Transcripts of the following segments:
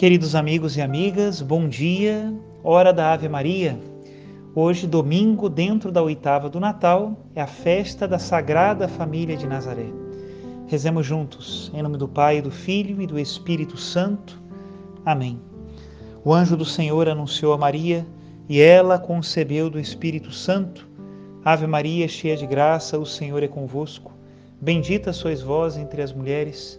Queridos amigos e amigas, bom dia, hora da Ave Maria. Hoje, domingo, dentro da oitava do Natal, é a festa da Sagrada Família de Nazaré. Rezemos juntos, em nome do Pai, do Filho e do Espírito Santo. Amém. O anjo do Senhor anunciou a Maria e ela concebeu do Espírito Santo. Ave Maria, cheia de graça, o Senhor é convosco. Bendita sois vós entre as mulheres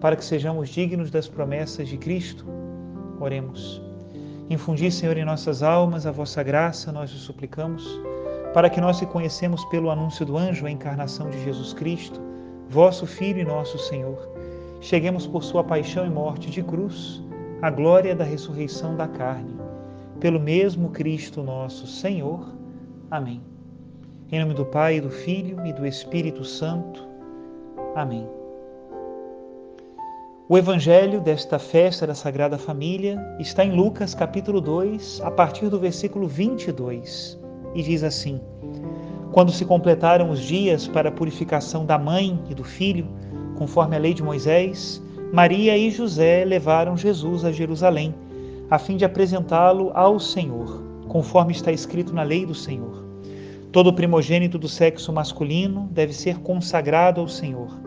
para que sejamos dignos das promessas de Cristo. Oremos. Infundi, Senhor, em nossas almas a vossa graça, nós o suplicamos, para que nós que conhecemos pelo anúncio do anjo a encarnação de Jesus Cristo, vosso Filho e nosso Senhor, cheguemos por sua paixão e morte de cruz à glória da ressurreição da carne, pelo mesmo Cristo nosso Senhor. Amém. Em nome do Pai, do Filho e do Espírito Santo. Amém. O evangelho desta festa da Sagrada Família está em Lucas capítulo 2, a partir do versículo 22, e diz assim: Quando se completaram os dias para a purificação da mãe e do filho, conforme a lei de Moisés, Maria e José levaram Jesus a Jerusalém, a fim de apresentá-lo ao Senhor, conforme está escrito na lei do Senhor. Todo primogênito do sexo masculino deve ser consagrado ao Senhor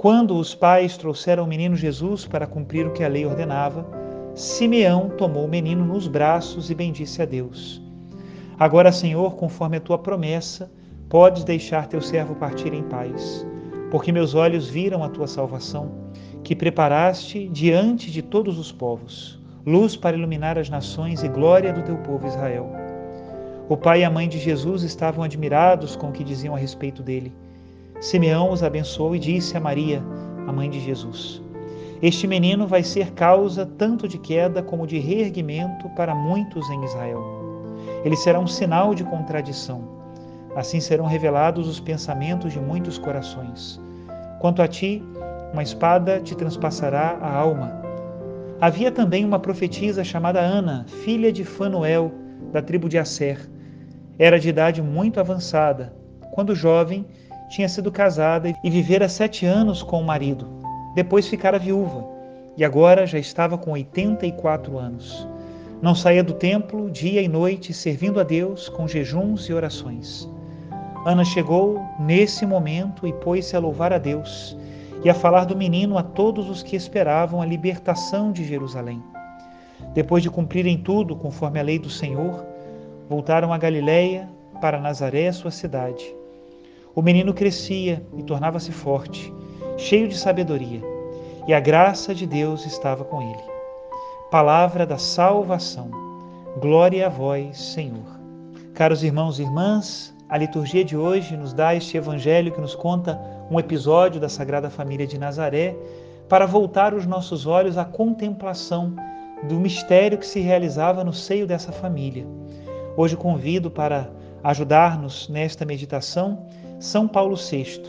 Quando os pais trouxeram o menino Jesus para cumprir o que a lei ordenava, Simeão tomou o menino nos braços e bendisse a Deus. Agora, Senhor, conforme a tua promessa, podes deixar teu servo partir em paz, porque meus olhos viram a tua salvação, que preparaste diante de todos os povos, luz para iluminar as nações e glória do teu povo Israel. O pai e a mãe de Jesus estavam admirados com o que diziam a respeito dele. Simeão os abençoou e disse a Maria, a mãe de Jesus: Este menino vai ser causa tanto de queda como de reerguimento para muitos em Israel. Ele será um sinal de contradição. Assim serão revelados os pensamentos de muitos corações. Quanto a ti, uma espada te transpassará a alma. Havia também uma profetisa chamada Ana, filha de Fanuel, da tribo de Asser. Era de idade muito avançada. Quando jovem, tinha sido casada e vivera sete anos com o marido. Depois ficara viúva e agora já estava com 84 anos. Não saía do templo dia e noite, servindo a Deus com jejuns e orações. Ana chegou nesse momento e pôs-se a louvar a Deus e a falar do menino a todos os que esperavam a libertação de Jerusalém. Depois de cumprirem tudo conforme a lei do Senhor, voltaram a Galiléia para Nazaré, sua cidade. O menino crescia e tornava-se forte, cheio de sabedoria, e a graça de Deus estava com ele. Palavra da salvação. Glória a vós, Senhor. Caros irmãos e irmãs, a liturgia de hoje nos dá este evangelho que nos conta um episódio da Sagrada Família de Nazaré para voltar os nossos olhos à contemplação do mistério que se realizava no seio dessa família. Hoje convido para ajudar-nos nesta meditação são Paulo VI,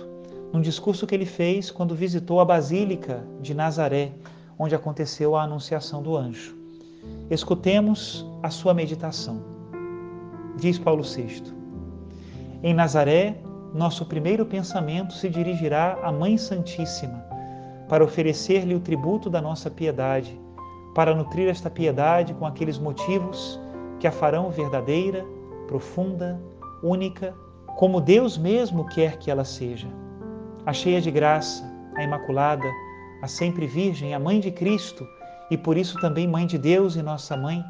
num discurso que ele fez quando visitou a Basílica de Nazaré, onde aconteceu a anunciação do anjo. Escutemos a sua meditação. Diz Paulo VI: Em Nazaré nosso primeiro pensamento se dirigirá à Mãe Santíssima, para oferecer-lhe o tributo da nossa piedade, para nutrir esta piedade com aqueles motivos que a farão verdadeira, profunda, única, como Deus mesmo quer que ela seja. A cheia de graça, a Imaculada, a sempre Virgem, a Mãe de Cristo e por isso também Mãe de Deus e nossa Mãe,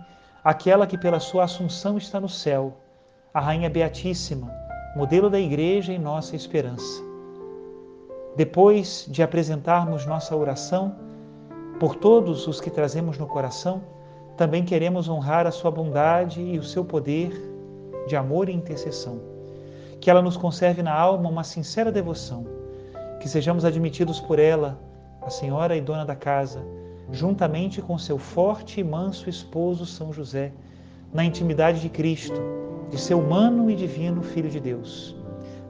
aquela que pela sua assunção está no céu, a Rainha Beatíssima, modelo da Igreja e nossa esperança. Depois de apresentarmos nossa oração, por todos os que trazemos no coração, também queremos honrar a sua bondade e o seu poder de amor e intercessão. Que ela nos conserve na alma uma sincera devoção, que sejamos admitidos por ela, a Senhora e Dona da casa, juntamente com seu forte e manso esposo São José, na intimidade de Cristo, de seu humano e divino Filho de Deus.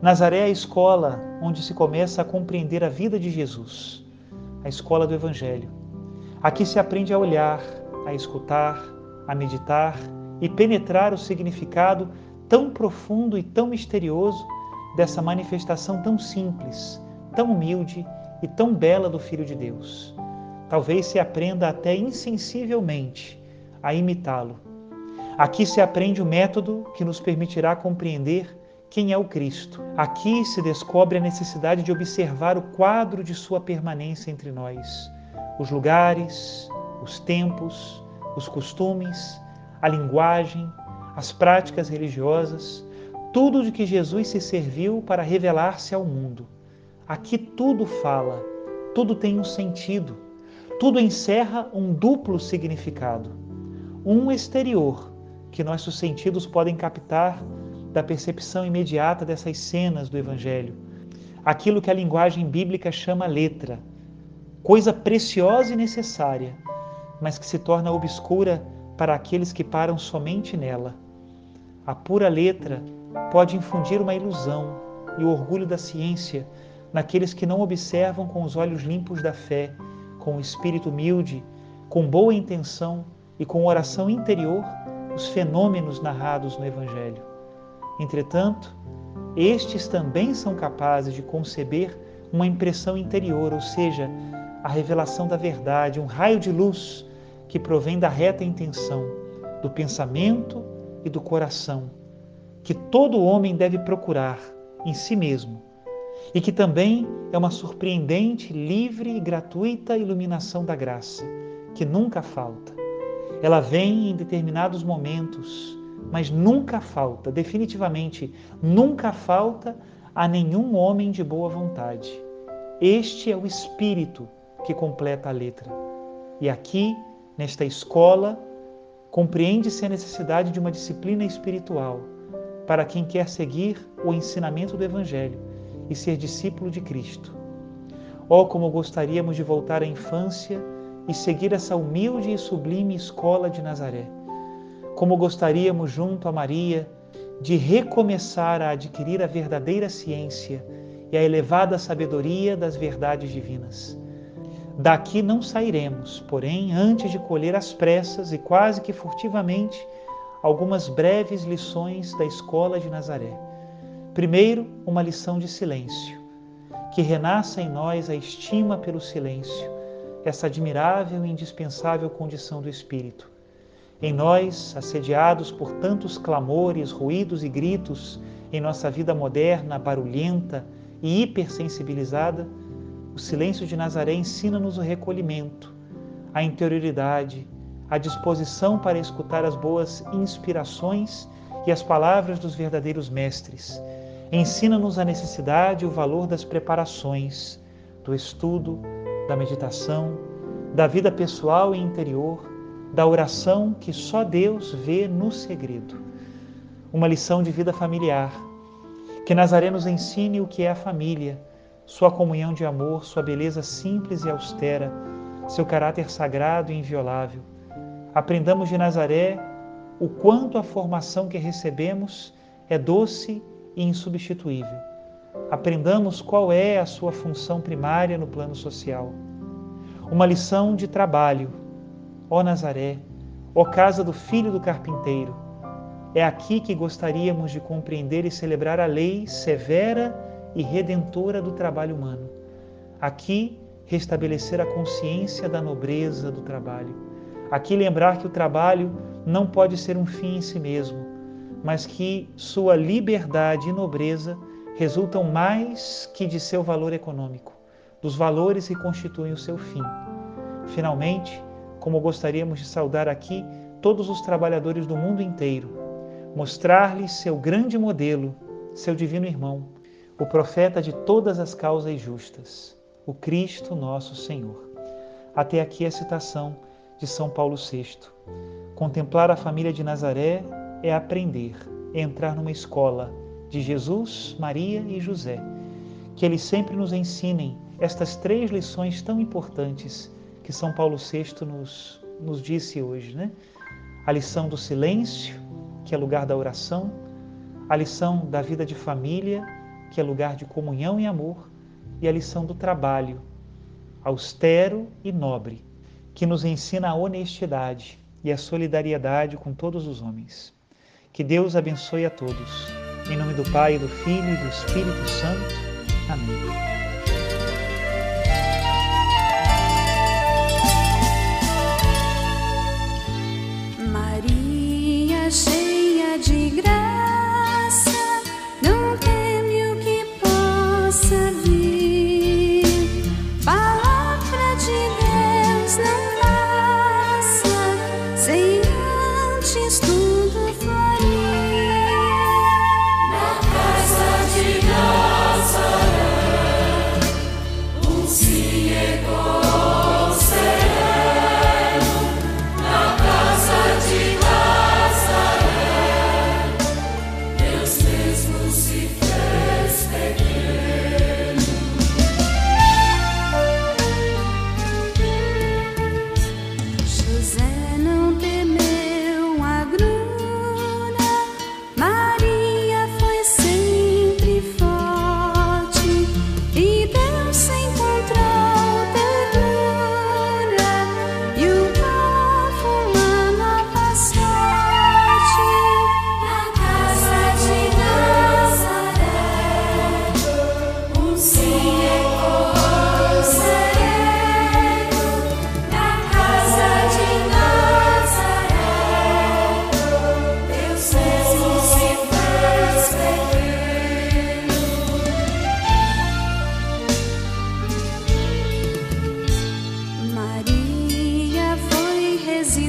Nazaré é a escola onde se começa a compreender a vida de Jesus, a escola do Evangelho. Aqui se aprende a olhar, a escutar, a meditar e penetrar o significado tão profundo e tão misterioso dessa manifestação tão simples, tão humilde e tão bela do Filho de Deus. Talvez se aprenda até insensivelmente a imitá-lo. Aqui se aprende o método que nos permitirá compreender quem é o Cristo. Aqui se descobre a necessidade de observar o quadro de sua permanência entre nós, os lugares, os tempos, os costumes, a linguagem, as práticas religiosas, tudo de que Jesus se serviu para revelar-se ao mundo. Aqui tudo fala, tudo tem um sentido, tudo encerra um duplo significado. Um exterior, que nossos sentidos podem captar da percepção imediata dessas cenas do Evangelho. Aquilo que a linguagem bíblica chama letra, coisa preciosa e necessária, mas que se torna obscura para aqueles que param somente nela. A pura letra pode infundir uma ilusão e o orgulho da ciência naqueles que não observam com os olhos limpos da fé, com o espírito humilde, com boa intenção e com oração interior os fenômenos narrados no Evangelho. Entretanto, estes também são capazes de conceber uma impressão interior, ou seja, a revelação da verdade, um raio de luz que provém da reta intenção, do pensamento e do coração, que todo homem deve procurar em si mesmo, e que também é uma surpreendente, livre e gratuita iluminação da graça, que nunca falta. Ela vem em determinados momentos, mas nunca falta, definitivamente, nunca falta a nenhum homem de boa vontade. Este é o Espírito que completa a letra. E aqui Nesta escola, compreende-se a necessidade de uma disciplina espiritual para quem quer seguir o ensinamento do Evangelho e ser discípulo de Cristo. Oh, como gostaríamos de voltar à infância e seguir essa humilde e sublime escola de Nazaré. Como gostaríamos, junto a Maria, de recomeçar a adquirir a verdadeira ciência e a elevada sabedoria das verdades divinas. Daqui não sairemos, porém, antes de colher às pressas e quase que furtivamente algumas breves lições da escola de Nazaré. Primeiro, uma lição de silêncio, que renasça em nós a estima pelo silêncio, essa admirável e indispensável condição do espírito. Em nós, assediados por tantos clamores, ruídos e gritos em nossa vida moderna, barulhenta e hipersensibilizada, o silêncio de Nazaré ensina-nos o recolhimento, a interioridade, a disposição para escutar as boas inspirações e as palavras dos verdadeiros mestres. Ensina-nos a necessidade e o valor das preparações, do estudo, da meditação, da vida pessoal e interior, da oração que só Deus vê no segredo. Uma lição de vida familiar. Que Nazaré nos ensine o que é a família sua comunhão de amor, sua beleza simples e austera, seu caráter sagrado e inviolável. Aprendamos de Nazaré o quanto a formação que recebemos é doce e insubstituível. Aprendamos qual é a sua função primária no plano social. Uma lição de trabalho. Ó Nazaré, ó casa do filho do carpinteiro, É aqui que gostaríamos de compreender e celebrar a lei severa e redentora do trabalho humano. Aqui, restabelecer a consciência da nobreza do trabalho. Aqui, lembrar que o trabalho não pode ser um fim em si mesmo, mas que sua liberdade e nobreza resultam mais que de seu valor econômico, dos valores que constituem o seu fim. Finalmente, como gostaríamos de saudar aqui todos os trabalhadores do mundo inteiro, mostrar-lhes seu grande modelo, seu divino irmão, o profeta de todas as causas justas, o Cristo nosso Senhor. Até aqui a citação de São Paulo VI. Contemplar a família de Nazaré é aprender, é entrar numa escola de Jesus, Maria e José. Que eles sempre nos ensinem estas três lições tão importantes que São Paulo VI nos, nos disse hoje, né? A lição do silêncio, que é lugar da oração, a lição da vida de família, que é lugar de comunhão e amor, e a lição do trabalho, austero e nobre, que nos ensina a honestidade e a solidariedade com todos os homens. Que Deus abençoe a todos. Em nome do Pai, do Filho e do Espírito Santo. Amém.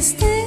Te